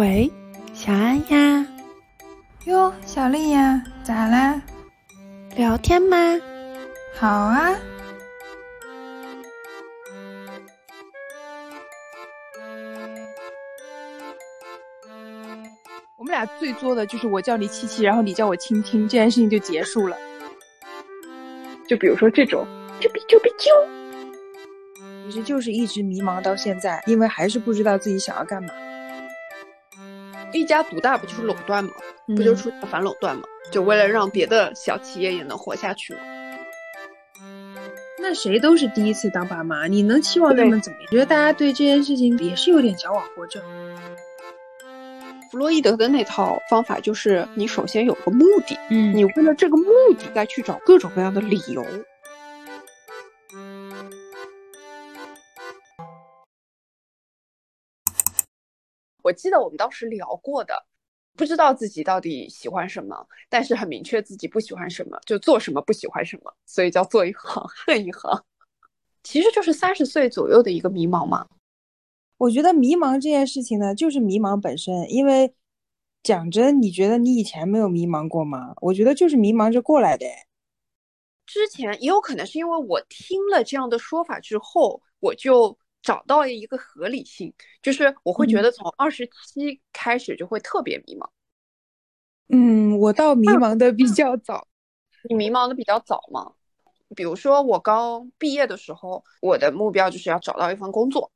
喂，小安呀。哟，小丽呀，咋啦？聊天吗？好啊。我们俩最作的就是我叫你七七，然后你叫我亲亲，这件事情就结束了。就比如说这种，啾比啾比啾，其实就是一直迷茫到现在，因为还是不知道自己想要干嘛。一家独大不就是垄断吗？不就出现反垄断吗？就为了让别的小企业也能活下去吗？那谁都是第一次当爸妈，你能期望他们怎么样？觉得大家对这件事情也是有点矫枉过正。弗洛伊德的那套方法就是，你首先有个目的，嗯，你为了这个目的再去找各种各样的理由。我记得我们当时聊过的，不知道自己到底喜欢什么，但是很明确自己不喜欢什么，就做什么不喜欢什么，所以叫做一行恨一行。其实就是三十岁左右的一个迷茫嘛。我觉得迷茫这件事情呢，就是迷茫本身。因为讲真，你觉得你以前没有迷茫过吗？我觉得就是迷茫着过来的。之前也有可能是因为我听了这样的说法之后，我就找到一个合理性，就是我会觉得从二十七开始就会特别迷茫。嗯，我倒迷茫的比较早。你迷茫的比较早吗？比如说我刚毕业的时候，我的目标就是要找到一份工作。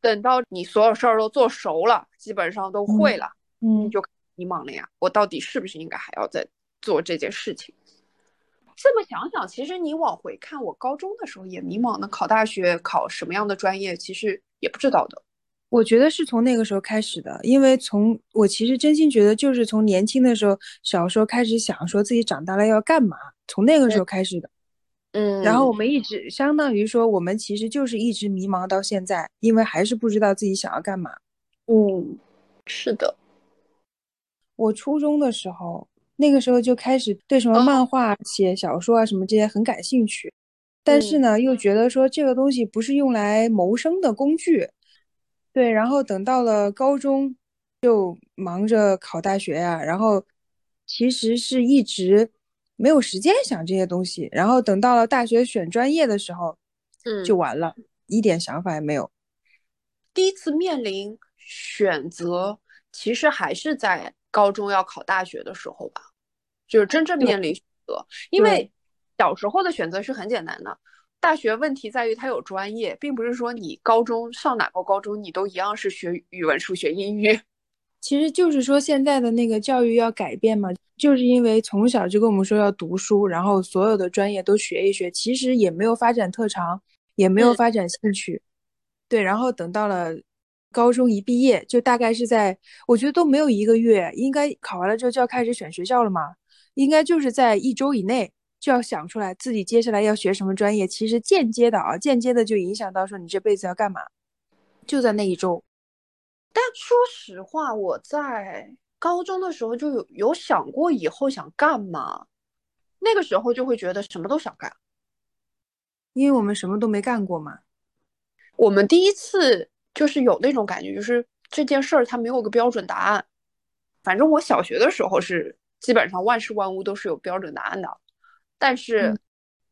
等到你所有事儿都做熟了，基本上都会了，嗯，就迷茫了呀。我到底是不是应该还要再做这件事情？这么想想，其实你往回看，我高中的时候也迷茫的，考大学考什么样的专业，其实也不知道的。我觉得是从那个时候开始的，因为从我其实真心觉得，就是从年轻的时候，小时候开始想说自己长大了要干嘛，从那个时候开始的。嗯，然后我们一直相当于说，我们其实就是一直迷茫到现在，因为还是不知道自己想要干嘛。嗯，是的。我初中的时候，那个时候就开始对什么漫画、写小说啊什么这些很感兴趣，但是呢，又觉得说这个东西不是用来谋生的工具。对，然后等到了高中，就忙着考大学呀，然后其实是一直。没有时间想这些东西，然后等到了大学选专业的时候，嗯，就完了，一点想法也没有。第一次面临选择，其实还是在高中要考大学的时候吧，就是真正面临选择。因为小时候的选择是很简单的，大学问题在于它有专业，并不是说你高中上哪个高中你都一样是学语文、数学、英语。其实就是说现在的那个教育要改变嘛。就是因为从小就跟我们说要读书，然后所有的专业都学一学，其实也没有发展特长，也没有发展兴趣。对，然后等到了高中一毕业，就大概是在我觉得都没有一个月，应该考完了之后就要开始选学校了嘛，应该就是在一周以内就要想出来自己接下来要学什么专业。其实间接的啊，间接的就影响到说你这辈子要干嘛，就在那一周。但说实话，我在。高中的时候就有有想过以后想干嘛，那个时候就会觉得什么都想干，因为我们什么都没干过嘛。我们第一次就是有那种感觉，就是这件事儿它没有个标准答案。反正我小学的时候是基本上万事万物都是有标准答案的，但是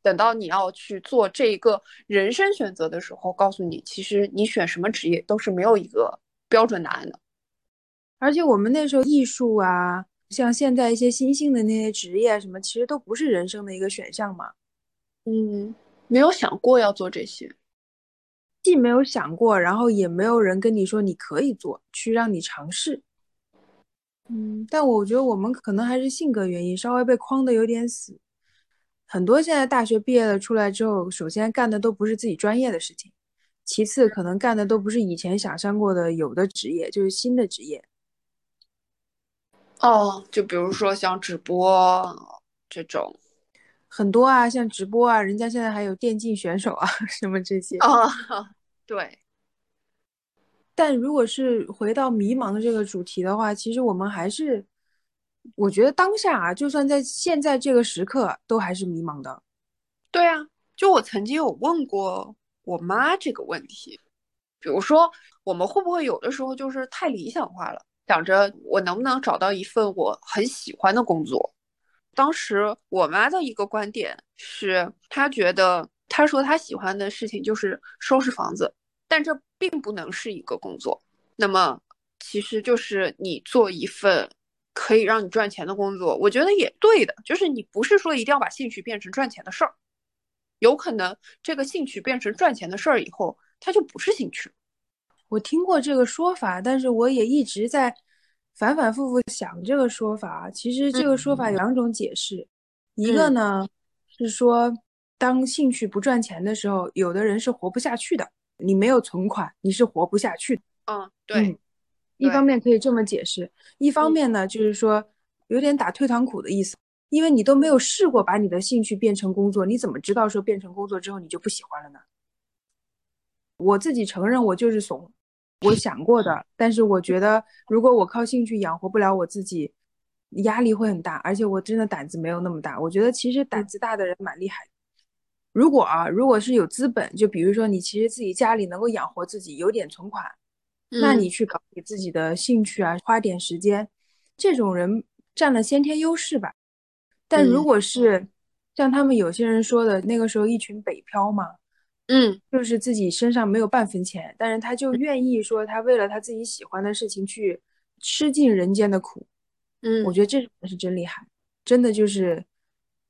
等到你要去做这一个人生选择的时候，告诉你其实你选什么职业都是没有一个标准答案的。而且我们那时候艺术啊，像现在一些新兴的那些职业什么，其实都不是人生的一个选项嘛。嗯，没有想过要做这些，既没有想过，然后也没有人跟你说你可以做，去让你尝试。嗯，但我觉得我们可能还是性格原因，稍微被框的有点死。很多现在大学毕业了出来之后，首先干的都不是自己专业的事情，其次可能干的都不是以前想象过的有的职业，就是新的职业。哦，就比如说像直播这种，很多啊，像直播啊，人家现在还有电竞选手啊，什么这些啊，对。但如果是回到迷茫这个主题的话，其实我们还是，我觉得当下啊，就算在现在这个时刻，都还是迷茫的。对啊，就我曾经有问过我妈这个问题，比如说我们会不会有的时候就是太理想化了。想着我能不能找到一份我很喜欢的工作。当时我妈的一个观点是，她觉得她说他喜欢的事情就是收拾房子，但这并不能是一个工作。那么，其实就是你做一份可以让你赚钱的工作，我觉得也对的。就是你不是说一定要把兴趣变成赚钱的事儿，有可能这个兴趣变成赚钱的事儿以后，它就不是兴趣。我听过这个说法，但是我也一直在。反反复复想这个说法，其实这个说法有两种解释，一个呢是说，当兴趣不赚钱的时候，有的人是活不下去的。你没有存款，你是活不下去的。嗯，对。一方面可以这么解释，一方面呢就是说有点打退堂鼓的意思，因为你都没有试过把你的兴趣变成工作，你怎么知道说变成工作之后你就不喜欢了呢？我自己承认我就是怂。我想过的，但是我觉得，如果我靠兴趣养活不了我自己，压力会很大，而且我真的胆子没有那么大。我觉得其实胆子大的人蛮厉害的。如果啊，如果是有资本，就比如说你其实自己家里能够养活自己，有点存款，那你去搞你自己的兴趣啊，花点时间，这种人占了先天优势吧。但如果是像他们有些人说的，那个时候一群北漂嘛。嗯，就是自己身上没有半分钱，但是他就愿意说他为了他自己喜欢的事情去吃尽人间的苦。嗯，我觉得这种人是真厉害，真的就是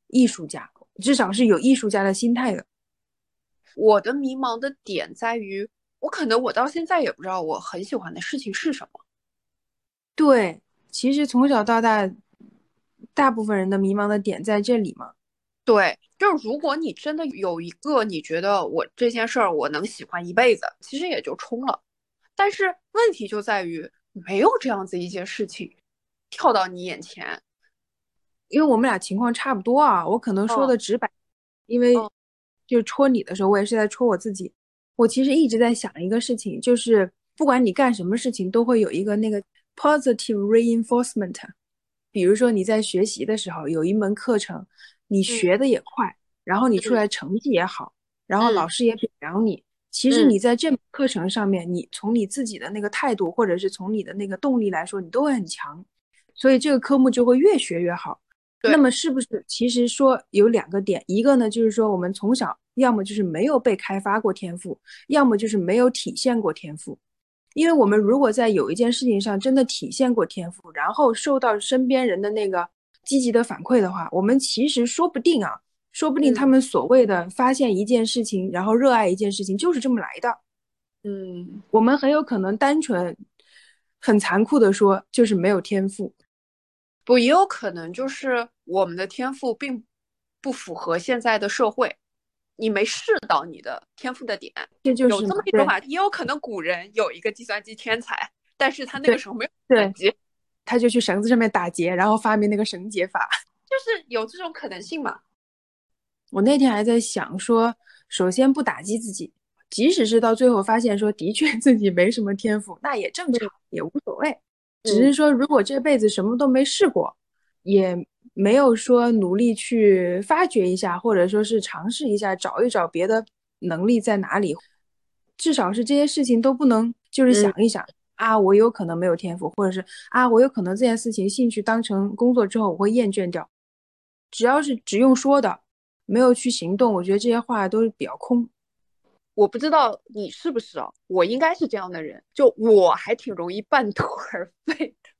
艺术家，至少是有艺术家的心态的。我的迷茫的点在于，我可能我到现在也不知道我很喜欢的事情是什么。对，其实从小到大，大部分人的迷茫的点在这里嘛。对。就是如果你真的有一个你觉得我这件事儿我能喜欢一辈子，其实也就冲了。但是问题就在于没有这样子一件事情跳到你眼前。因为我们俩情况差不多啊，我可能说的直白，因为就戳你的时候，我也是在戳我自己。我其实一直在想一个事情，就是不管你干什么事情，都会有一个那个 positive reinforcement。比如说你在学习的时候，有一门课程。你学的也快，然后你出来成绩也好，然后老师也表扬你。其实你在这门课程上面，你从你自己的那个态度，或者是从你的那个动力来说，你都会很强，所以这个科目就会越学越好。那么是不是其实说有两个点？一个呢，就是说我们从小要么就是没有被开发过天赋，要么就是没有体现过天赋。因为我们如果在有一件事情上真的体现过天赋，然后受到身边人的那个。积极的反馈的话，我们其实说不定啊，说不定他们所谓的发现一件事情，然后热爱一件事情，就是这么来的。嗯，我们很有可能单纯、很残酷的说，就是没有天赋。不，也有可能就是我们的天赋并不符合现在的社会，你没试到你的天赋的点。这就是有这么一种法，也有可能古人有一个计算机天才，但是他那个时候没有计算机。他就去绳子上面打结，然后发明那个绳结法，就是有这种可能性嘛。我那天还在想说，首先不打击自己，即使是到最后发现说的确自己没什么天赋，那也正常，也无所谓。只是说，如果这辈子什么都没试过，也没有说努力去发掘一下，或者说是尝试一下，找一找别的能力在哪里，至少是这些事情都不能，就是想一想。啊，我有可能没有天赋，或者是啊，我有可能这件事情兴趣当成工作之后我会厌倦掉。只要是只用说的，没有去行动，我觉得这些话都是比较空。我不知道你是不是啊？我应该是这样的人，就我还挺容易半途而废的。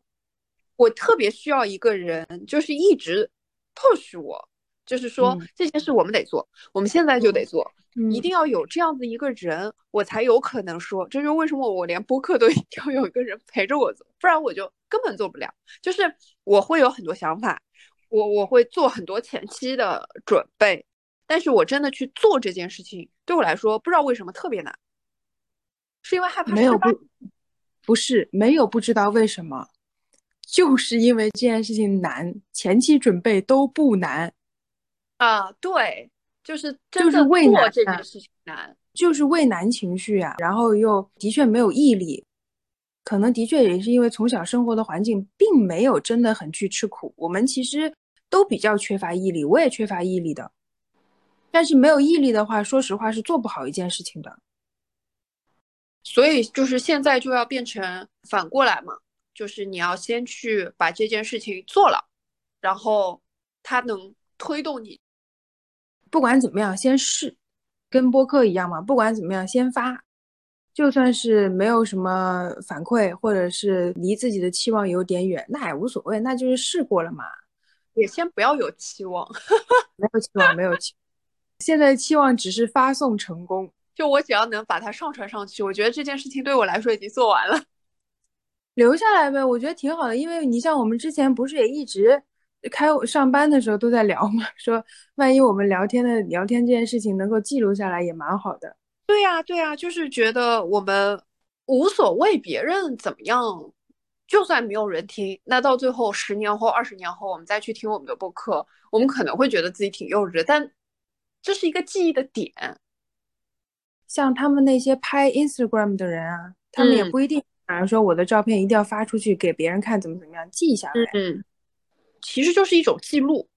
我特别需要一个人，就是一直 push 我。就是说这件事我们得做，我们现在就得做，一定要有这样子一个人，我才有可能说。这就是为什么我连播客都 一定要有一个人陪着我做，不然我就根本做不了。就是我会有很多想法，我我会做很多前期的准备，但是我真的去做这件事情，对我来说不知道为什么特别难，是因为害怕没有不不是没有不知道为什么，就是因为这件事情难，前期准备都不难。啊，对，就是就是畏难这件事情难，就是畏难情绪啊，然后又的确没有毅力，可能的确也是因为从小生活的环境并没有真的很去吃苦，我们其实都比较缺乏毅力，我也缺乏毅力的，但是没有毅力的话，说实话是做不好一件事情的，所以就是现在就要变成反过来嘛，就是你要先去把这件事情做了，然后它能推动你。不管怎么样，先试，跟播客一样嘛。不管怎么样，先发，就算是没有什么反馈，或者是离自己的期望有点远，那也无所谓，那就是试过了嘛。也先不要有期望，没有期望，没有期。现在期望只是发送成功，就我只要能把它上传上去，我觉得这件事情对我来说已经做完了。留下来呗，我觉得挺好的，因为你像我们之前不是也一直开上班的时候都在聊嘛，说万一我们聊天的聊天这件事情能够记录下来，也蛮好的。对呀，对呀，就是觉得我们无所谓别人怎么样，就算没有人听，那到最后十年后、二十年后，我们再去听我们的播客，我们可能会觉得自己挺幼稚，但这是一个记忆的点。像他们那些拍 Instagram 的人啊，他们也不一定。反正说我的照片一定要发出去给别人看，怎么怎么样，记下来。嗯，其实就是一种记录。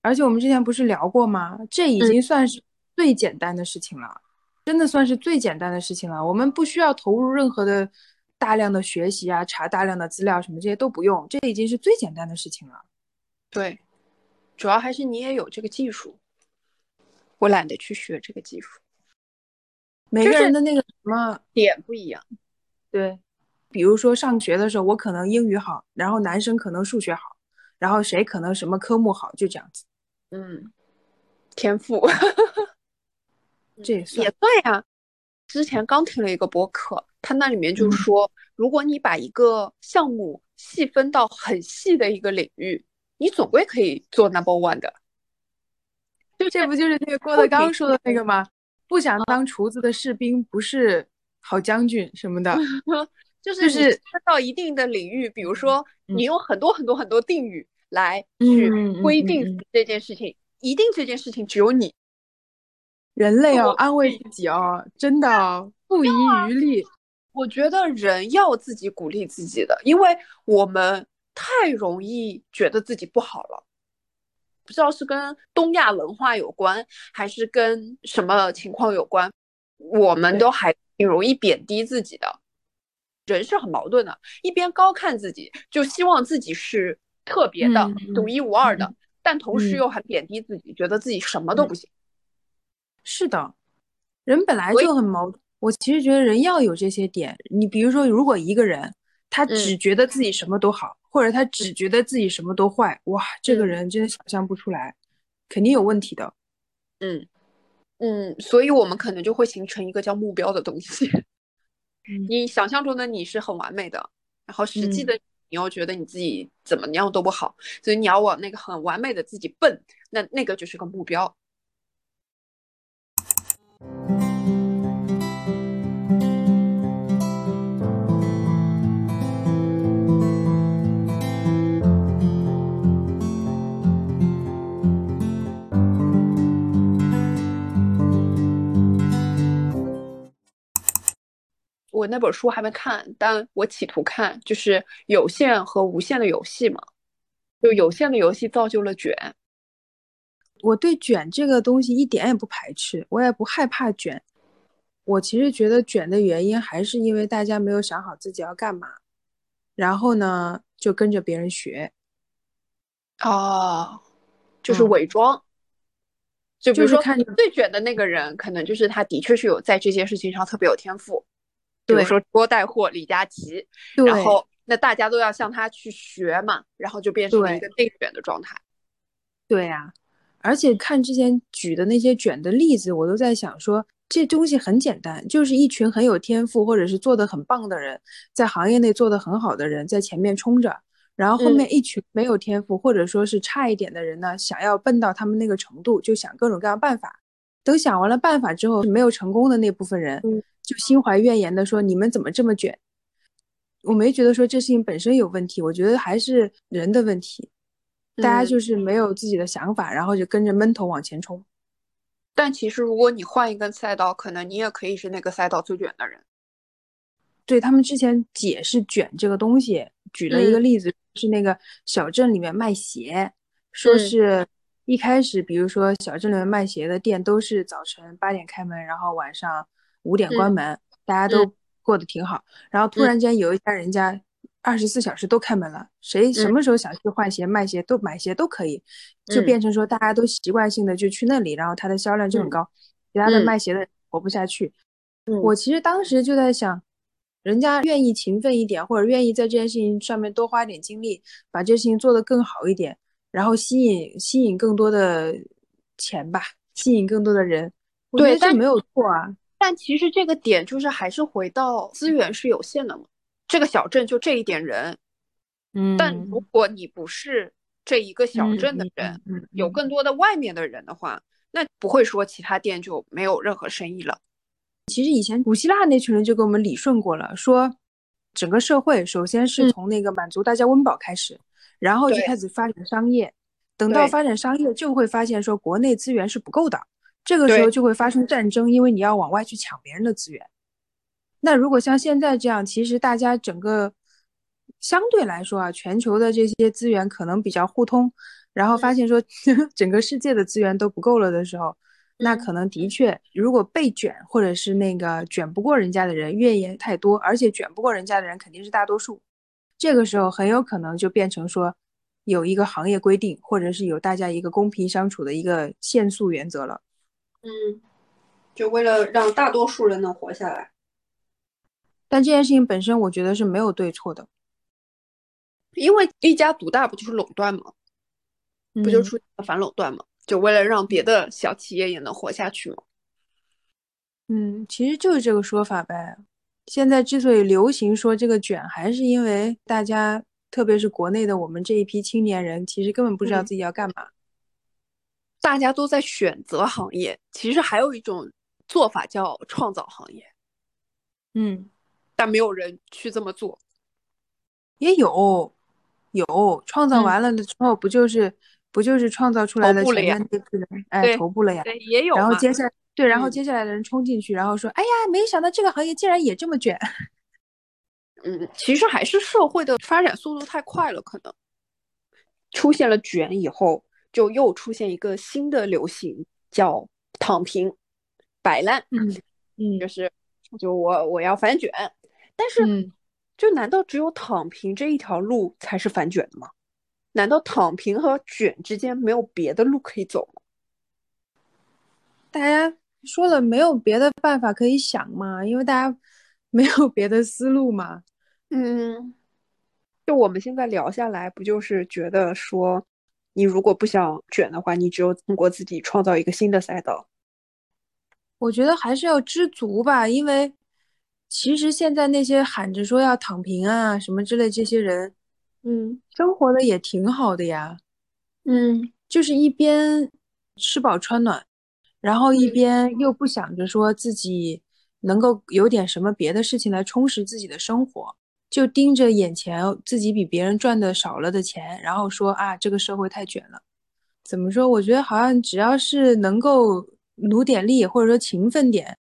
而且我们之前不是聊过吗？这已经算是最简单的事情了，真的算是最简单的事情了。我们不需要投入任何的大量的学习啊，查大量的资料什么这些都不用，这已经是最简单的事情了。对，主要还是你也有这个技术，我懒得去学这个技术。每个人的那个什么点不一样。对，比如说上学的时候，我可能英语好，然后男生可能数学好，然后谁可能什么科目好，就这样子。嗯，天赋，这也也算呀。之前刚听了一个播客，他那里面就说，如果你把一个项目细分到很细的一个领域，你总归可以做 number one 的。就这不就是那个郭德纲说的那个吗？不想当厨子的士兵不是。好将军什么的，就是就是到一定的领域，比如说你用很多很多很多定语来去规定这件事情，一定这件事情只有你。人类要安慰自己哦，真的 不遗余力。我觉得人要自己鼓励自己的，因为我们太容易觉得自己不好了，不知道是跟东亚文化有关，还是跟什么情况有关，我们都还。挺容易贬低自己的，人是很矛盾的，一边高看自己，就希望自己是特别的、独一无二的，但同时又很贬低自己，觉得自己什么都不行。是的，人本来就很矛盾。我其实觉得人要有这些点。你比如说，如果一个人他只觉得自己什么都好，或者他只觉得自己什么都坏，哇，这个人真的想象不出来，肯定有问题的。嗯。嗯，所以我们可能就会形成一个叫目标的东西。你想象中的你是很完美的，然后实际的你又觉得你自己怎么样都不好，所以你要往那个很完美的自己奔，那那个就是个目标。我那本书还没看，但我企图看，就是有限和无限的游戏嘛。就有限的游戏造就了卷。我对卷这个东西一点也不排斥，我也不害怕卷。我其实觉得卷的原因还是因为大家没有想好自己要干嘛，然后呢就跟着别人学。哦，就是伪装。就比如说最卷的那个人，可能就是他的确是有在这件事情上特别有天赋。比如说多带货李佳琦，然后那大家都要向他去学嘛，然后就变成了一个内卷的状态。对呀，而且看之前举的那些卷的例子，我都在想说，这东西很简单，就是一群很有天赋或者是做的很棒的人，在行业内做的很好的人在前面冲着，然后后面一群没有天赋或者说是差一点的人呢，想要奔到他们那个程度，就想各种各样办法。等想完了办法之后，没有成功的那部分人。就心怀怨言的说：“你们怎么这么卷？”我没觉得说这事情本身有问题，我觉得还是人的问题。大家就是没有自己的想法，然后就跟着闷头往前冲。但其实，如果你换一根赛道，可能你也可以是那个赛道最卷的人。对他们之前解释卷这个东西，举了一个例子，是那个小镇里面卖鞋，说是一开始，比如说小镇里面卖鞋的店都是早晨八点开门，然后晚上。五点关门，大家都过得挺好。然后突然间有一家人家二十四小时都开门了，谁什么时候想去换鞋、卖鞋都买鞋都可以，就嗯变成说大家都习惯性的就去那里，然后它的销量就很高，其他的嗯卖鞋的活不下去。嗯我其实当时就在想，人家愿意勤奋一点，或者愿意在这件事情上面多花点精力，把这事情做得更好一点，然后吸引吸引更多的钱吧，吸引更多的人。对这没有错啊。但其实这个点就是还是回到资源是有限的嘛，这个小镇就这一点人，嗯。但如果你不是这一个小镇的人，嗯嗯有更多的外面的人的话，那不会说其他店就没有任何生意了。其实以前古希腊那群人就给我们理顺过了，说整个社会首先是嗯。从那个满足大家温饱开始，然后就开始发展商业，等到发展商业就会发现说国内资源是不够的，这个时候就会发生战争，因为你要往外去抢别人的资源。那如果像现在这样，其实大家整个相对来说啊，全球的这些资源可能比较互通，然后发现说 整个世界的资源都不够了的时候，那可能的确，如果被卷或者是那个卷不过人家的人怨言太多，而且卷不过人家的人肯定是大多数，这个时候很有可能就变成说有一个行业规定，或者是有大家一个公平相处的一个限速原则了。嗯，就为了让大多数人能活下来。但这件事情本身，我觉得是没有对错的，因为一家独大不就是垄断吗？不就嗯出现了反垄断吗？就为了让别的小企业也能活下去吗？嗯，其实就是这个说法呗。现在之所以流行说这个卷，还是因为大家，特别是国内的我们这一批青年人，其实根本不知道嗯自己要干嘛。大家都在选择行业，其实还有一种做法叫创造行业，嗯，但没有人去这么做。也有，有创造嗯完了的之后，不就是不就是创造出来的前面那批人，哎，头部了呀。对，也有然后接下来对，然后嗯接下来的人冲进去，然后说，哎呀，没想到这个行业竟然也这么卷。嗯，其实还是社会的发展速度太快了，可能出现了卷以后，就又出现一个新的流行，叫躺平、摆烂，嗯嗯就是就我我要反卷，但是嗯，就难道只有躺平这一条路才是反卷的吗？难道躺平和卷之间没有别的路可以走吗？大家说了没有别的办法可以想吗，因为大家 没有别的思路嘛。嗯，就我们现在聊下来，不就是觉得说，你如果不想卷的话，你只有通过自己创造一个新的赛道。我觉得还是要知足吧，因为其实现在那些喊着说要躺平啊什么之类这些人，嗯生活的也挺好的呀。嗯就是一边吃饱穿暖，然后一嗯边又不想着说自己能够有点什么别的事情来充实自己的生活，就盯着眼前自己比别人赚的少了的钱，然后说啊，这个社会太卷了。怎么说？我觉得好像只要是能够努点力，或者说勤奋点，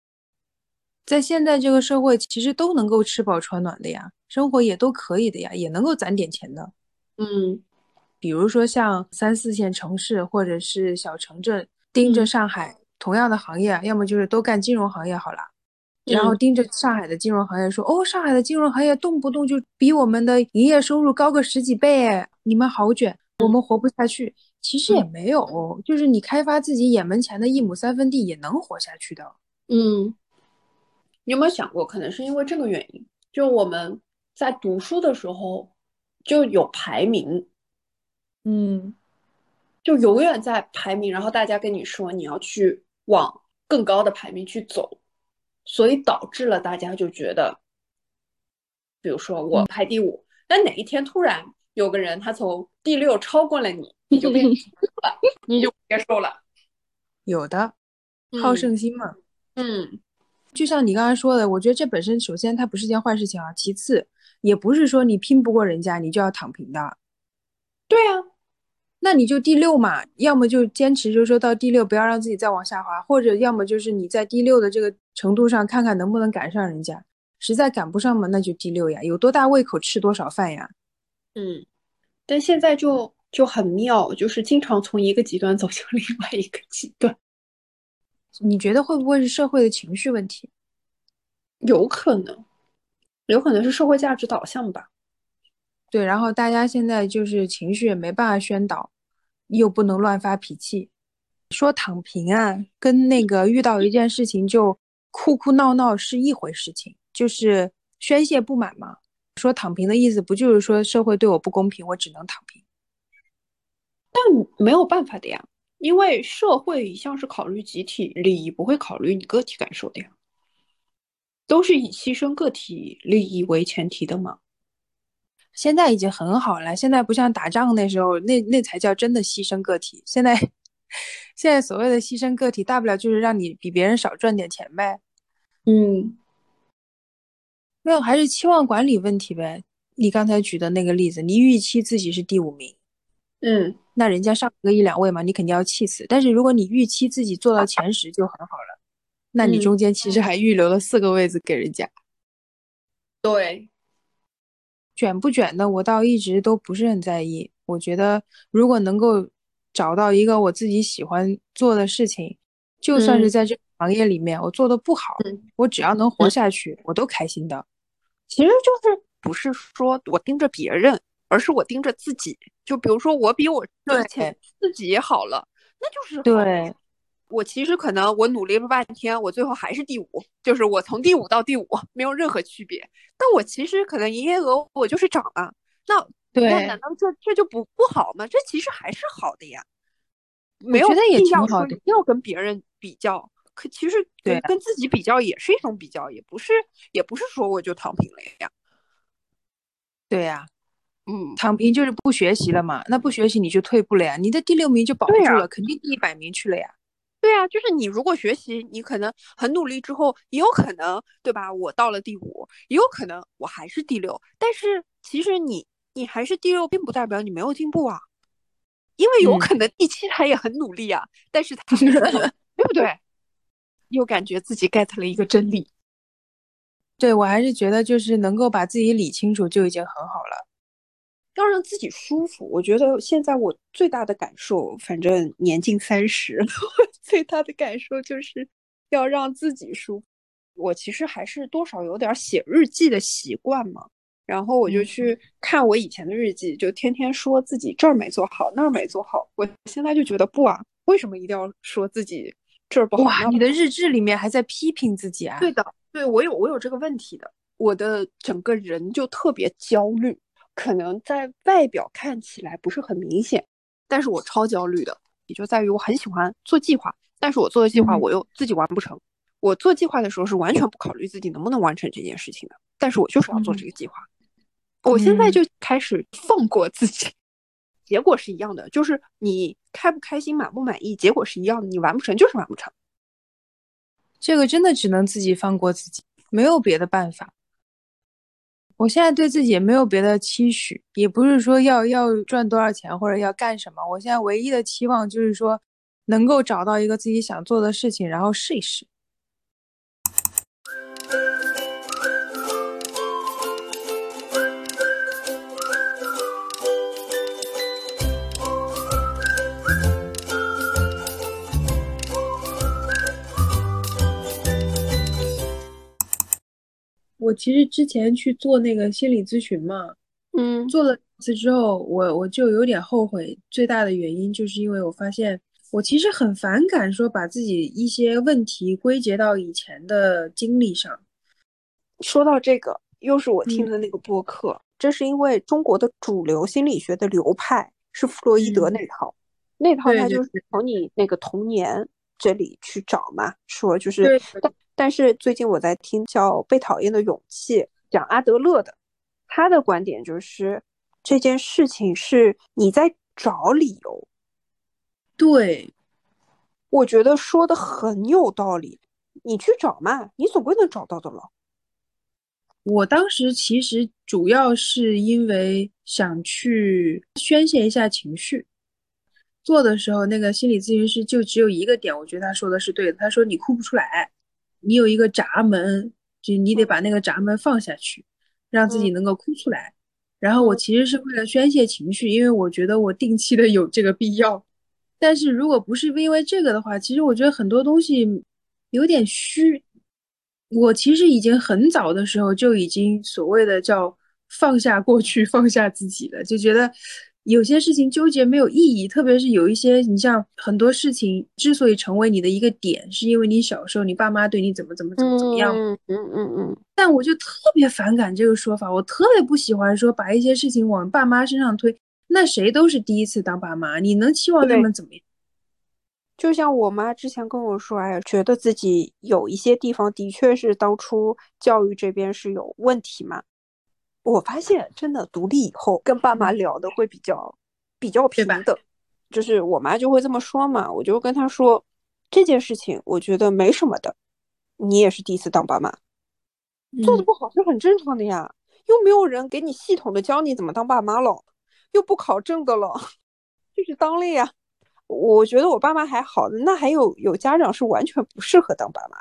在现在这个社会，其实都能够吃饱穿暖的呀，生活也都可以的呀，也能够攒点钱的。嗯比如说像三四线城市或者是小城镇，盯着嗯上海同样的行业，要么就是都干金融行业好了，然后嗯。盯着上海的金融行业说，哦，上海的金融行业动不动就比我们的营业收入高个十几倍，哎，你们好卷，我们活不下去。其实也没有，就是你开发自己眼门前的一亩三分地也能活下去的。嗯，你有没有想过，可能是因为这个原因，就我们在读书的时候就有排名，嗯。就永远在排名，然后大家跟你说你要去往更高的排名去走，所以导致了大家就觉得，比如说我排第五，但哪一天突然有个人他从第六超过了你，你就 变了，你就不接受了。有的，好嗯胜心嘛。嗯就像你刚才说的，我觉得这本身首先它不是件坏事情啊，其次也不是说你拼不过人家你就要躺平的，对啊，那你就第六嘛，要么就坚持，就是说到第六不要让自己再往下滑，或者要么就是你在第六的这个程度上看看能不能赶上人家，实在赶不上嘛，那就第六呀，有多大胃口吃多少饭呀。嗯，但现在就就很妙，就是经常从一个极端走向另外一个极端，你觉得会不会是社会的情绪问题？有可能，有可能是社会价值导向吧。对，然后大家现在就是情绪也没办法宣导，又不能乱发脾气，说躺平啊，跟那个遇到一件事情就哭哭闹闹是一回事情，就是宣泄不满嘛。说躺平的意思不就是说社会对我不公平，我只能躺平？但没有办法的呀，因为社会一向是考虑集体利益，不会考虑你个体感受的呀，都是以牺牲个体利益为前提的嘛。现在已经很好了，现在不像打仗那时候，那那才叫真的牺牲个体。现在，现在所谓的牺牲个体，大不了就是让你比别人少赚点钱呗。嗯，没有，还是期望管理问题呗。你刚才举的那个例子，你预期自己是第五名，嗯，那人家上个一两位嘛，你肯定要气死。但是如果你预期自己做到前十就很好了，那你中间其实还预留了四个位子给人家。对。卷不卷的，我倒一直都不是很在意。我觉得，如果能够找到一个我自己喜欢做的事情，就算是在这个行业里面我做的不好，我只要能活下去，我都开心的。其实就是不是说我盯着别人，而是我盯着自己。就比如说，我比我之前自己好了，那就是对。我其实可能我努力了半天，我最后还是第五，就是我从第五到第五没有任何区别。但我其实可能营业额我就是涨了，那那难道这这就不不好吗？这其实还是好的呀，没有必要说要跟别人比较。可其实对跟自己比较也是一种比较，也不是也不是说我就躺平了呀。对呀，嗯，躺平就是不学习了嘛。那不学习你就退步了呀，你的第六名就保不住了，肯定第一百名去了呀。对啊，就是你如果学习，你可能很努力之后，也有可能，对吧？我到了第五，也有可能我还是第六。但是其实你你还是第六，并不代表你没有进步啊，因为有可能第七他也很努力啊，但是他 对不对？又感觉自己 get 了一个真理。对我还是觉得就是能够把自己理清楚就已经很好了。要让自己舒服，我觉得现在我最大的感受，反正年近三十，最大的感受就是要让自己舒服。我其实还是多少有点写日记的习惯嘛，然后我就去看我以前的日记，就天天说自己这儿没做好，那儿没做好。我现在就觉得不啊，为什么一定要说自己这儿不好？哇，你的日志里面还在批评自己啊？对的，对我有我有这个问题的，我的整个人就特别焦虑。可能在外表看起来不是很明显，但是我超焦虑的，也就在于我很喜欢做计划，但是我做的计划我又自己完不成。我做计划的时候是完全不考虑自己能不能完成这件事情的，但是我就是要做这个计划。我现在就开始放过自己，结果是一样的，就是你开不开心、满不满意，结果是一样的，你完不成就是完不成。这个真的只能自己放过自己，没有别的办法。我现在对自己也没有别的期许，也不是说要要赚多少钱或者要干什么。我现在唯一的期望就是说，能够找到一个自己想做的事情，然后试一试。我其实之前去做那个心理咨询嘛，嗯，做了一次之后，我我就有点后悔。最大的原因就是因为我发现，我其实很反感说把自己一些问题归结到以前的经历上。说到这个，又是我听的那个播客，这是因为中国的主流心理学的流派是弗洛伊德那套，那套他就是从你那个童年这里去找嘛，说就是。但是最近我在听叫《被讨厌的勇气》，讲阿德勒的，他的观点就是这件事情是你在找理由。对，我觉得说的很有道理。你去找嘛，你总归能找到的了。我当时其实主要是因为想去宣泄一下情绪。做的时候，那个心理咨询师就只有一个点，我觉得他说的是对的。他说你哭不出来。你有一个闸门，就你得把那个闸门放下去，让自己能够哭出来。然后我其实是为了宣泄情绪，因为我觉得我定期的有这个必要。但是如果不是因为这个的话，其实我觉得很多东西有点虚。我其实已经很早的时候就已经所谓的叫放下过去，放下自己了，就觉得有些事情纠结没有意义。特别是有一些，你像很多事情之所以成为你的一个点，是因为你小时候你爸妈对你怎么怎么怎么怎么样。嗯嗯嗯嗯。但我就特别反感这个说法，我特别不喜欢说把一些事情往爸妈身上推。那谁都是第一次当爸妈，你能期望他们怎么样？就像我妈之前跟我说，哎呀，觉得自己有一些地方的确是当初教育这边是有问题嘛。我发现真的独立以后跟爸妈聊的会比较比较平等，就是我妈就会这么说嘛，我就跟她说这件事情我觉得没什么的，你也是第一次当爸妈，做的不好是很正常的呀，又没有人给你系统的教你怎么当爸妈了，又不考证的了，就是当了呀。我觉得我爸妈还好，那还有有家长是完全不适合当爸妈。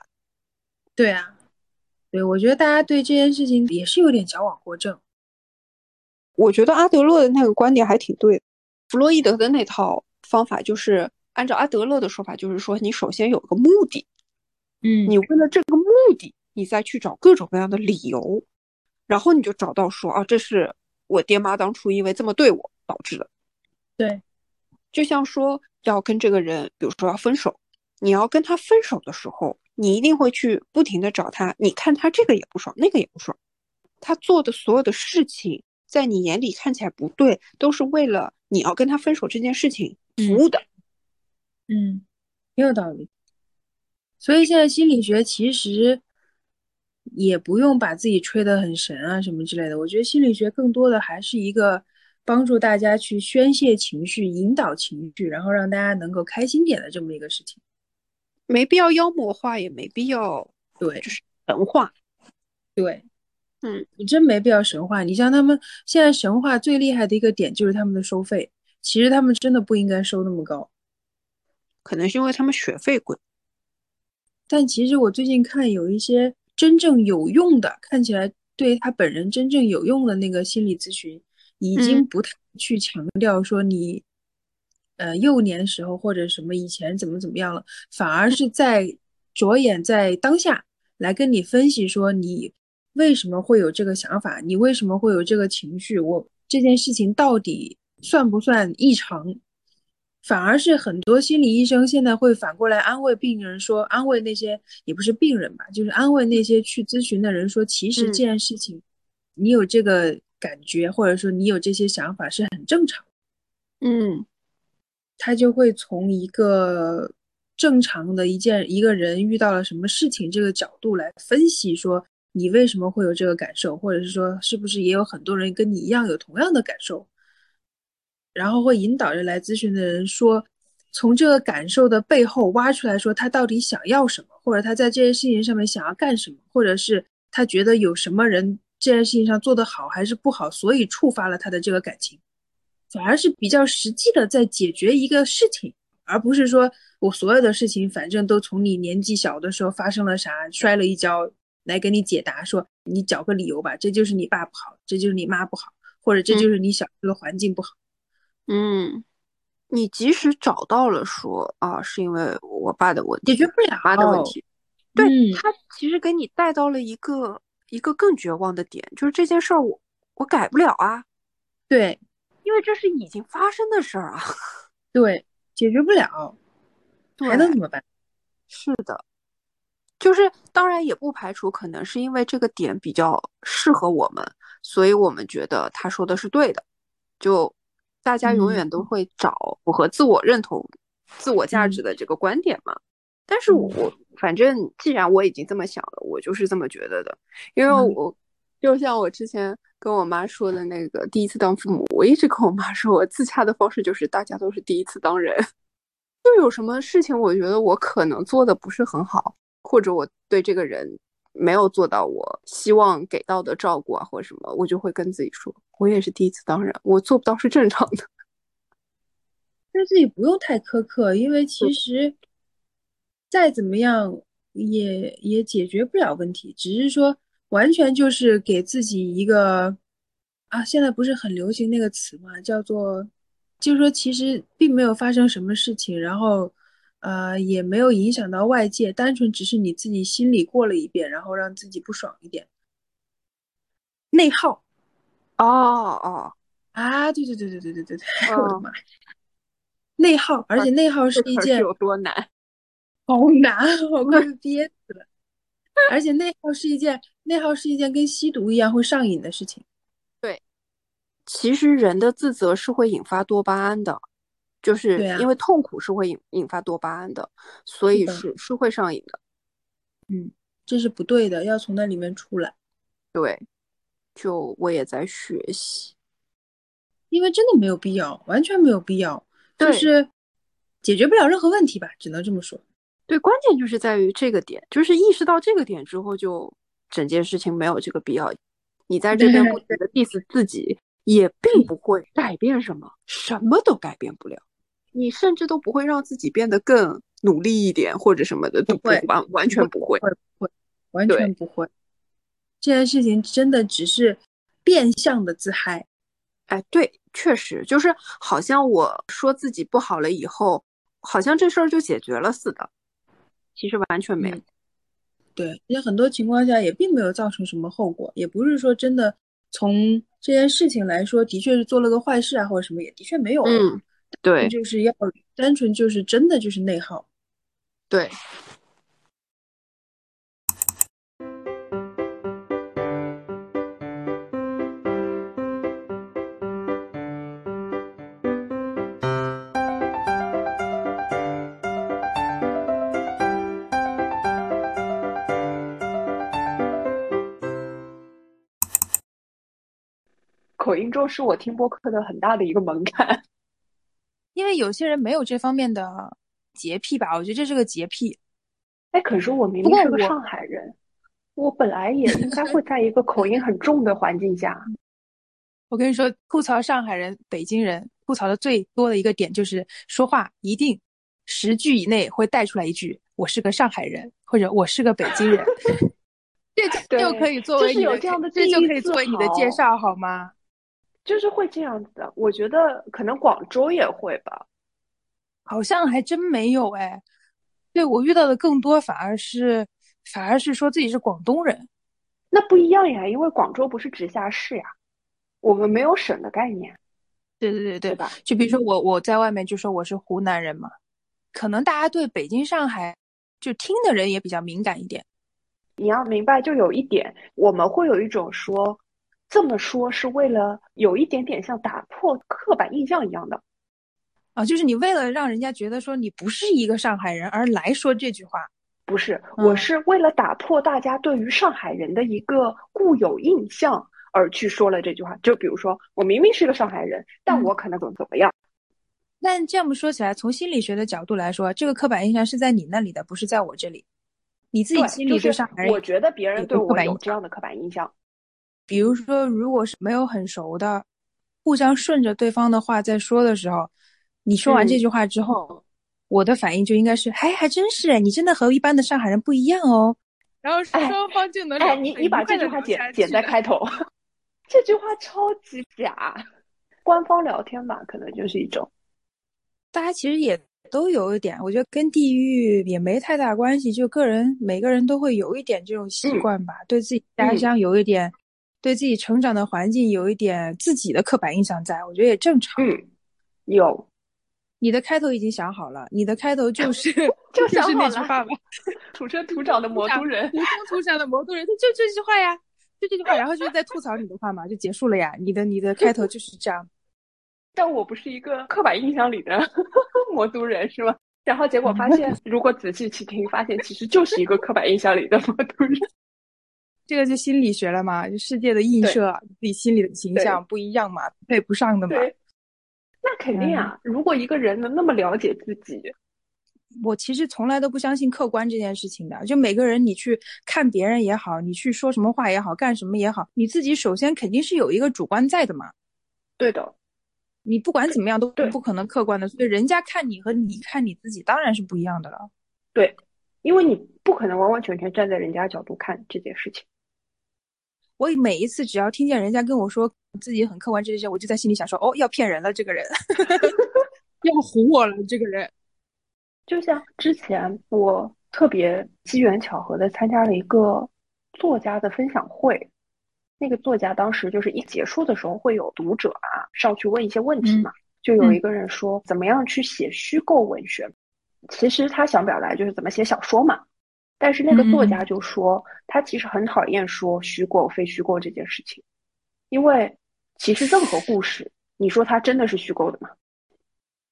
对啊，对，我觉得大家对这件事情也是有点矫枉过正。我觉得阿德勒的那个观点还挺对的，弗洛伊德的那套方法就是按照阿德勒的说法，就是说你首先有个目的，嗯，你为了这个目的，你再去找各种各样的理由，然后你就找到说啊，这是我爹妈当初因为这么对我导致的。对，就像说。要跟这个人，比如说要分手，你要跟他分手的时候，你一定会去不停的找他。你看他这个也不爽，那个也不爽，他做的所有的事情，在你眼里看起来不对，都是为了你要跟他分手这件事情服务的。嗯，挺有道理。所以现在心理学其实也不用把自己吹得很神啊什么之类的。我觉得心理学更多的还是一个。帮助大家去宣泄情绪、引导情绪，然后让大家能够开心点的这么一个事情，没必要妖魔化，也没必要对，就是神话。对，嗯，你真没必要神话。你像他们现在神话最厉害的一个点就是他们的收费，其实他们真的不应该收那么高，可能是因为他们学费贵。但其实我最近看有一些真正有用的，看起来对他本人真正有用的那个心理咨询。已经不太去强调说你，呃，幼年时候或者什么以前怎么怎么样了，反而是在着眼在当下来跟你分析说你为什么会有这个想法，你为什么会有这个情绪，我这件事情到底算不算异常？反而是很多心理医生现在会反过来安慰病人说，安慰那些也不是病人吧，就是安慰那些去咨询的人说，其实这件事情你有这个。感觉或者说你有这些想法是很正常，嗯，他就会从一个正常的一件一个人遇到了什么事情这个角度来分析，说你为什么会有这个感受，或者是说是不是也有很多人跟你一样有同样的感受，然后会引导着来咨询的人说，从这个感受的背后挖出来说他到底想要什么，或者他在这件事情上面想要干什么，或者是他觉得有什么人。这件事情上做得好还是不好，所以触发了他的这个感情，反而是比较实际的在解决一个事情，而不是说我所有的事情反正都从你年纪小的时候发生了啥，摔了一跤来给你解答，说你找个理由吧，这就是你爸不好，这就是你妈不好，或者这就是你小时候的环境不好。嗯，你即使找到了说啊，是因为我爸的问题，解决不了妈的问题，对他其实给你带到了一个。一个更绝望的点就是这件事儿，我我改不了啊。对，因为这是已经发生的事儿啊。对，解决不了，还能怎么办？是的，就是当然也不排除可能是因为这个点比较适合我们，所以我们觉得他说的是对的。就大家永远都会找符合自我认同、自我价值的这个观点嘛。但是我反正既然我已经这么想了，我就是这么觉得的。因为我就像我之前跟我妈说的那个第一次当父母，我一直跟我妈说，我自洽的方式就是大家都是第一次当人。就有什么事情，我觉得我可能做的不是很好，或者我对这个人没有做到我希望给到的照顾啊，或者什么，我就会跟自己说，我也是第一次当人，我做不到是正常的。对自己不用太苛刻，因为其实。再怎么样也也解决不了问题，只是说完全就是给自己一个啊，现在不是很流行那个词嘛，叫做，就是说其实并没有发生什么事情，然后呃也没有影响到外界，单纯只是你自己心里过了一遍，然后让自己不爽一点，内耗，哦哦，啊，对对对对对对对对，嗯我的妈！内耗，而且内耗是一件有多难？好难，我快 被憋死了。而且内耗是一件内耗是一件跟吸毒一样会上瘾的事情。对其实人的自责是会引发多巴胺的，就是因为痛苦是会引引发多巴胺的，所以的是是会上瘾的。嗯这是不对的，要从那里面出来，对，就我也在学习。因为真的没有必要，完全没有必要，就是解决不了任何问题吧，只能这么说。对，关键就是在于这个点，就是意识到这个点之后，就整件事情没有这个必要。你在这边不停的 diss 自己，也并不会改变什么，什么都改变不了。你甚至都不会让自己变得更努力一点，或者什么的，都不会完完全不会。会不会，完全不会。这件事情真的只是变相的自嗨。哎，对，确实就是好像我说自己不好了以后，好像这事儿就解决了似的，其实完全没有。嗯对，而且很多情况下也并没有造成什么后果，也不是说真的从这件事情来说，的确是做了个坏事啊，或者什么，也的确没有。嗯，对就是要单纯就是真的就是内耗。对。口音重是我听播客的很大的一个门槛。因为有些人没有这方面的洁癖吧，我觉得这是个洁癖。哎，可是我明明是个上海人，我本来也应该会在一个口音很重的环境下。我跟你说，吐槽上海人、北京人吐槽的最多的一个点就是说话一定十句以内会带出来一句“我是个上海人”或者“我是个北京人”，这就可以作为你有这样的这就可以作为你的介绍好吗？就是会这样子的，我觉得可能广州也会吧。好像还真没有哎。对我遇到的更多反而是反而是说自己是广东人。那不一样呀，因为广州不是直辖市呀，我们没有省的概念，对对对对，对吧？就比如说我我在外面就说我是湖南人嘛，可能大家对北京、上海就听的人也比较敏感一点。你要明白，就有一点，我们会有一种说，这么说是为了有一点点像打破刻板印象一样的。啊，就是你为了让人家觉得说你不是一个上海人而来说这句话，不是，嗯我是为了打破大家对于上海人的一个固有印象而去说了这句话。就比如说，我明明是个上海人，但嗯我可能怎么怎么样。但这么说起来，从心理学的角度来说，这个刻板印象是在你那里的，不是在我这里。你自己，心里就是对上海人我觉得别人对我有这样的刻板印象。比如说，如果是没有很熟的，互相顺着对方的话在说的时候，你说完这嗯句话之后，我的反应就应该是，哎，还真是哎，你真的和一般的上海人不一样哦。然后哎双方就能哎，聊你你把这句话剪地聊下去剪在开头，这句话超级假。官方聊天吧，可能就是一种。大家其实也都有一点，我觉得跟地域也没太大关系，就个人每个人都会有一点这种习嗯惯吧，对自己家嗯乡有一点，对自己成长的环境有一点自己的刻板印象在，我觉得也正常。嗯，有你的开头已经想好了，你的开头就 是就想是那句话吧，土生土长的魔都人土。生土长的魔都人，就这句话呀，就这句话，然后就是在吐槽你的话嘛，就结束了呀。你的你的开头就是这样，但我不是一个刻板印象里的魔都人，是吗？然后结果发现，如果仔细去听，发现其实就是一个刻板印象里的魔都人。这个就心理学了嘛，就世界的映射，自己心里的形象不一样嘛，配不上的嘛。那肯定啊！如果一个人能那么了解自己，我其实从来都不相信客观这件事情的，就每个人你去看别人也好，你去说什么话也好，干什么也好，你自己首先肯定是有一个主观在的嘛。对的，你不管怎么样都不可能客观的，所以人家看你和你看你自己当然是不一样的了。对，因为你不可能完完全全站在人家角度看这件事情。我每一次只要听见人家跟我说自己很客观这些，我就在心里想说，哦，要骗人了，这个人 要唬我了，这个人。就像之前我特别机缘巧合的参加了一个作家的分享会，那个作家当时就是一结束的时候会有读者啊上去问一些问题嘛，就有一个人说怎么样去写虚构文学，其实他想表达就是怎么写小说嘛，但是那个作家就说他其实很讨厌说虚构非虚构这件事情，因为其实任何故事，你说它真的是虚构的吗？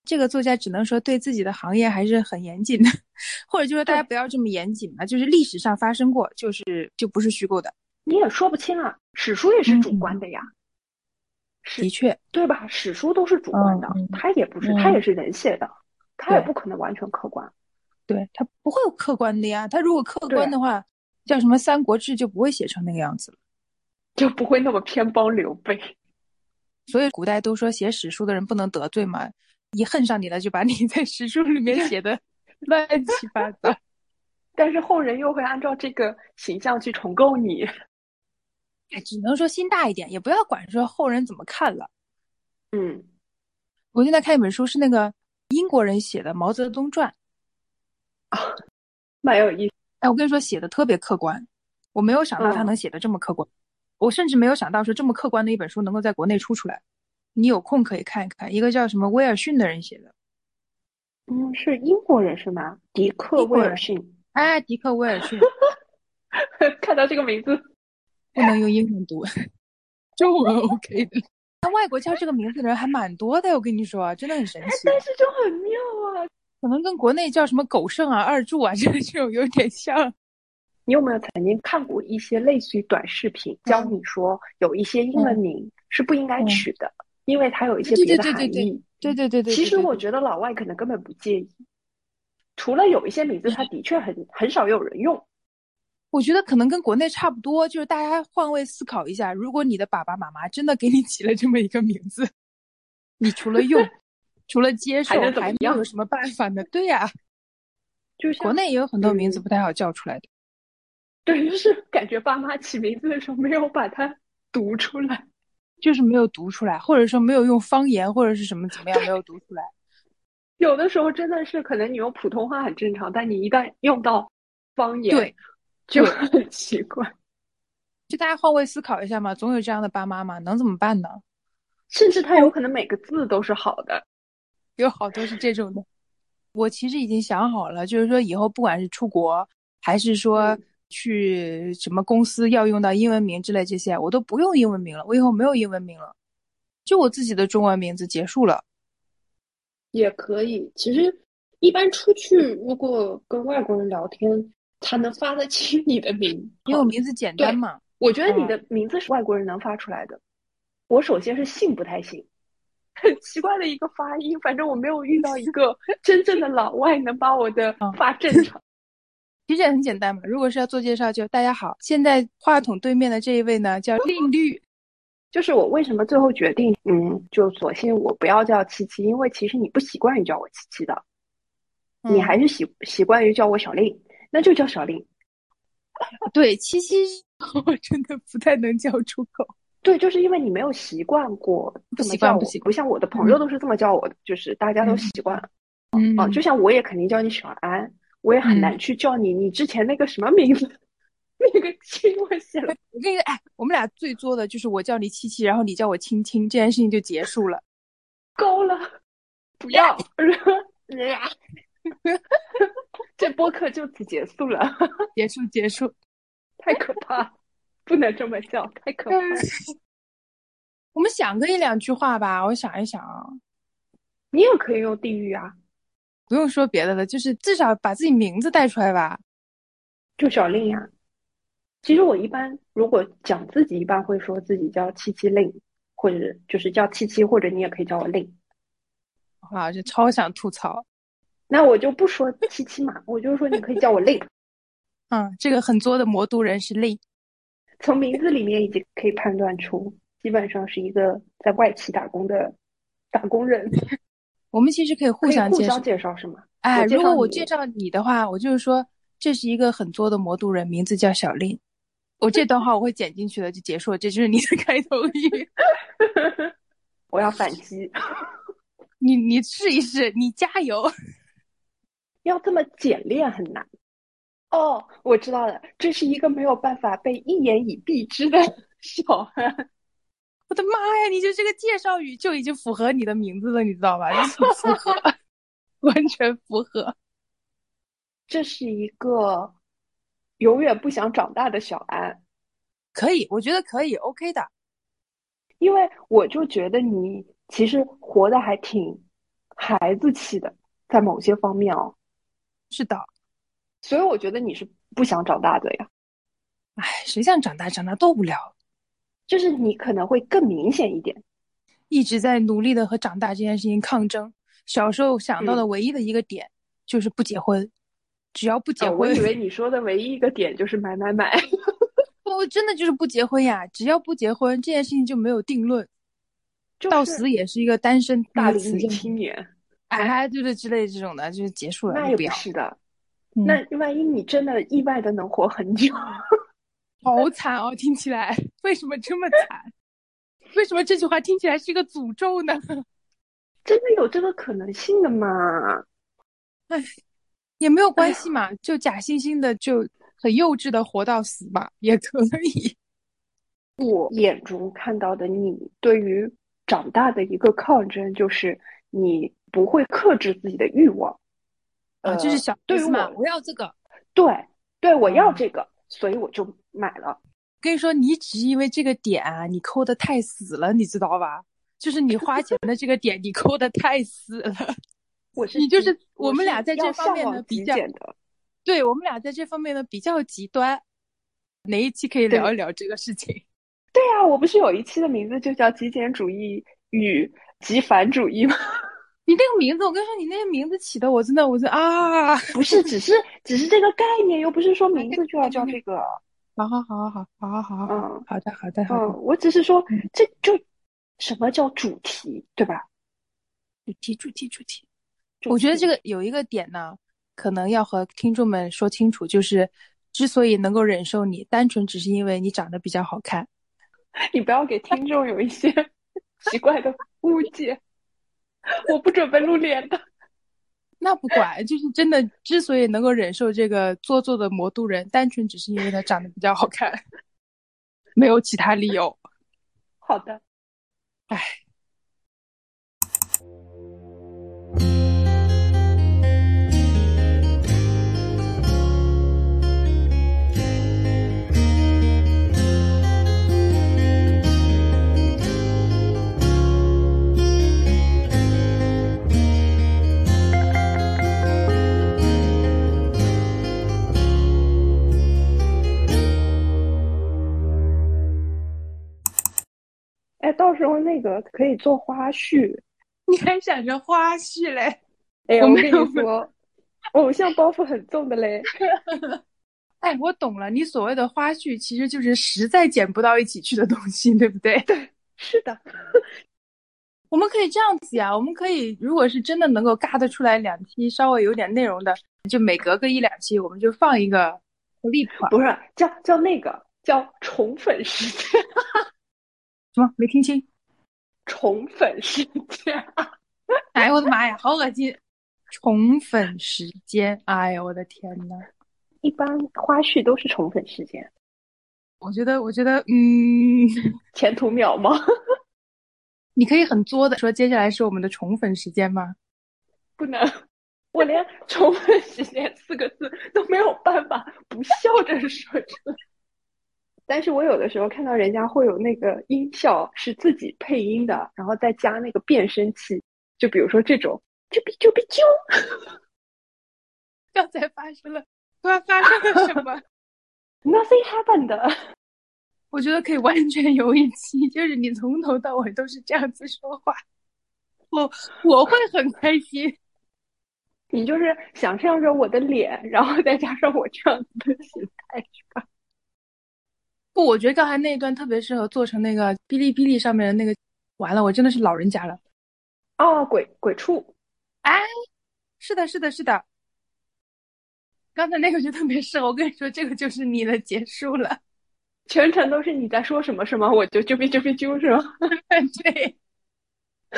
这个作家只能说对自己的行业还是很严谨的，或者就说大家不要这么严谨嘛，就是历史上发生过，就是就不是虚构的。你也说不清啊，史书也是主观的呀。的确，对吧？史书都是主观的，他也不是，他也是人写的，他也不可能完全客观。对，他不会有客观的呀。他如果客观的话，叫什么《三国志》就不会写成那个样子了，就不会那么偏帮刘备。所以古代都说写史书的人不能得罪嘛。一恨上你了，就把你 在史书里面写的乱七八糟，但是后人又会按照这个形象去重构你。哎，只能说心大一点，也不要管说后人怎么看了。嗯，我现在看一本书，是那个英国人写的《毛泽东传》，啊，蛮有意思。哎，我跟你说，写的特别客观，我没有想到他能写的这么客观，我甚至没有想到说这么客观的一本书能够在国内出出来。你有空可以看一看，一个叫什么威尔逊的人写的，嗯，是英国人是吗？迪克威尔逊，哎，迪克威尔逊，看到这个名字不能用英文读，中文 OK 的。那外国叫这个名字的人还蛮多的，我跟你说，真的很神奇。但是就很妙啊，可能跟国内叫什么狗剩啊、二柱啊这 这种有点像。你有没有曾经看过一些类似于短视频，教你说有一些英文名是不应该取的？因为它有一些别的含义，对对对对。其实我觉得老外可能根本不介意，除了有一些名字，它的确很很少有人用。我觉得可能跟国内差不多，就是大家换位思考一下，如果你的爸爸妈妈真的给你起了这么一个名字，你除了用，除了接受，还能有什么办法呢？对呀，就是国内也有很多名字不太好叫出来的。对，就是感觉爸妈起名字的时候没有把它读出来。就是没有读出来，或者说没有用方言，或者是什么怎么样没有读出来。有的时候真的是可能你用普通话很正常，但你一旦用到方言，对，就很奇怪。就大家换位思考一下嘛，总有这样的爸妈嘛，能怎么办呢？甚至他有可能每个字都是好的，有好多是这种的。我其实已经想好了，就是说以后不管是出国，还是说。去什么公司要用到英文名之类这些，我都不用英文名了。我以后没有英文名了，就我自己的中文名字结束了。也可以。其实一般出去，如果跟外国人聊天，他能发得清你的名，因为我名字简单嘛。我觉得你的名字是外国人能发出来的。我首先是姓不太姓，很奇怪的一个发音。反正我没有遇到一个真正的老外能把我的发正常。其实也很简单嘛，如果是要做介绍，就大家好，现在话筒对面的这一位呢叫令绿，就是我为什么最后决定，嗯，就索性我不要叫七七，因为其实你不习惯于叫我七七的，你还是习习惯于叫我小令，那就叫小令。对，七七 我真的不太能叫出口。对，就是因为你没有习惯过不习惯，不习不像我的朋友都是这么叫我的，就是大家都习惯了。嗯，就像我也肯定叫你小安。我也很难去叫你，你之前那个什么名字，那个亲我写了。我跟你说，哎，我们俩最作的就是我叫你七七，然后你叫我亲亲，这件事情就结束了。够了，不要，这播客就此结束了，结束结束，太可怕，不能这么叫，太可怕。我们想个一两句话吧，我想一想啊，你也可以用地狱啊。不用说别的了，就是至少把自己名字带出来吧。就小令呀。其实我一般如果讲自己，一般会说自己叫七七令，或者就是叫七七，或者你也可以叫我令。啊，就超想吐槽。那我就不说七七嘛，我就说你可以叫我令。嗯，这个很作的魔都人是令。从名字里面已经可以判断出，基本上是一个在外企打工的打工人。我们其实可以互相介绍，介绍是吗？哎，如果我介绍你的话，我就是说这是一个很作的魔都人，名字叫小令。我这段话我会剪进去的，就结束了。这就是你的开头语。我要反击。你你试一试，你加油。要这么简练很难。哦，我知道了，这是一个没有办法被一言以蔽之的 小安。我的妈呀！你就这个介绍语就已经符合你的名字了，你知道吧？完全符合。这是一个永远不想长大的小安，可以，我觉得可以，OK 的。因为我就觉得你其实活得还挺孩子气的，在某些方面哦。是的，所以我觉得你是不想长大的呀。哎，谁想长大？长大多无聊。就是你可能会更明显一点，一直在努力的和长大这件事情抗争。小时候想到的唯一的一个点就是不结婚，只要不结婚。我以为你说的唯一一个点就是买买买。我 真的就是不结婚呀！只要不结婚，这件事情就没有定论，到死也是一个单身大龄女青年。哎，对对，之类这种的，就是结束了。那也不是的，那万一你真的意外的能活很久。好惨哦，听起来为什么这么惨？为什么这句话听起来是一个诅咒呢？真的有这个可能性的吗？哎，也没有关系嘛，就假惺惺的，就很幼稚的活到死吧，也可以。我眼中看到的你对于长大的一个抗争，就是你不会克制自己的欲望。啊，就是想对于我，我要这个，对，对我要这个。所以我就买了。跟你说，你只是因为这个点啊，你抠的太死了，你知道吧？就是你花钱的这个点，你抠的太死了。我是你就是我们俩在这方面的比较，对我们俩在这方面的比较极端。哪一期可以聊一聊这个事情？对呀，我不是有一期的名字就叫极简主义与极繁主义吗？你那个名字，我跟你说，你那个名字起的，我真的，我是啊，不是，只是，只是这个概念，又不是说名字就要叫这个。好好好好好好好好，嗯，好的好的好的，我只是说，这就什么叫主题，对吧？主题主题主题，我觉得这个有一个点呢，可能要和听众们说清楚，就是之所以能够忍受你，单纯只是因为你长得比较好看。你不要给听众有一些 奇怪的误解。我不准备露脸的，那不管，就是真的。之所以能够忍受这个做作的魔都人，单纯只是因为他长得比较好看，没有其他理由。好的，唉。到时候那个可以做花絮，你还想着花絮嘞？哎，我跟你说，偶像包袱很重的嘞。哎，我懂了，你所谓的花絮其实就是实在剪不到一起去的东西，对不对？对，是的。我们可以这样子呀，我们可以，如果是真的能够嘎得出来两期稍微有点内容的，就每隔个一两期，我们就放一个 clip，不是叫叫那个叫宠粉时间。什么没听清？宠粉时间！哎呦我的妈呀，好恶心！宠粉时间！哎呦我的天呐，一般花絮都是宠粉时间。我觉得，我觉得，嗯，前途渺茫。你可以很作的说，接下来是我们的宠粉时间吗？不能，我连宠粉时间四个字都没有办法不笑着说出来。但是我有的时候看到人家会有那个音效是自己配音的，然后再加那个变声器，就比如说这种啾比啾比啾，刚才发生了，突然发生了什么？Nothing happened。我觉得可以完全有一期，就是你从头到尾都是这样子说话，我我会很开心。你就是想象着我的脸，然后再加上我这样子的形态，是吧？不，我觉得刚才那一段特别适合做成那个哔哩哔哩上面的那个。完了，我真的是老人家了。哦，鬼鬼畜，哎，是的，是的，是的。刚才那个就特别适合。我跟你说，这个就是你的结束了，全程都是你在说什么，什么？我就啾哔啾哔啾，是吗？对，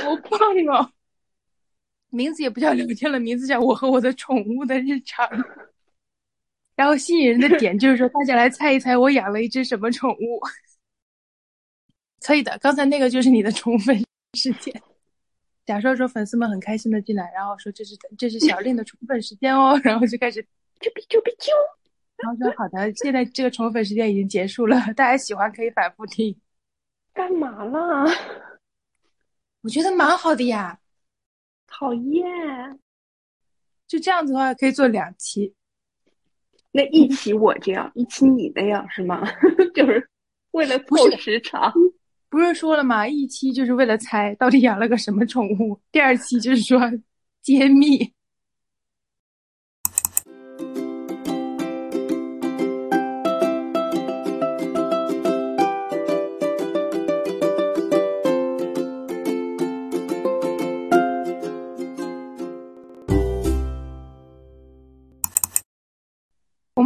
好棒哦！名字也不叫聊天了，名字叫我和我的宠物的日常。然后吸引人的 点就是说，大家来猜一猜，我养了一只什么宠物？可以的，刚才那个就是你的宠粉时间。假设说粉丝们很开心的进来，然后说这是这是小令的宠粉时间哦，然后就开始啾比啾比啾，然后说好的，现在这个宠粉时间已经结束了，大家喜欢可以反复听。干嘛啦？我觉得蛮好的呀，讨厌。就这样子的话可以做两期。那一期我这样，一期你那样是吗？就是为了凑时长。不是说了吗？一期就是为了猜到底养了个什么宠物，第二期就是说揭秘。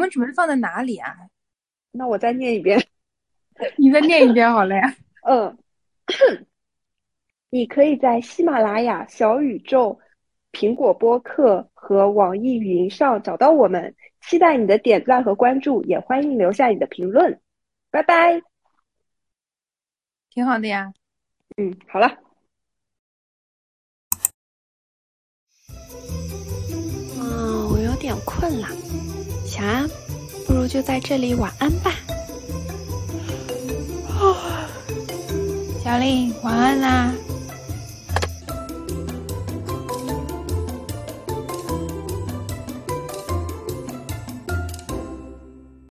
们准备放在哪里啊？那我再念一遍。你再念一遍好了呀。嗯，你可以在喜马拉雅、小宇宙、苹果播客和网易云上找到我们。期待你的点赞和关注，也欢迎留下你的评论。拜拜。挺好的呀。嗯，好了。嗯，我有点困了。小安，不如就在这里晚安吧。小丽，晚安啦。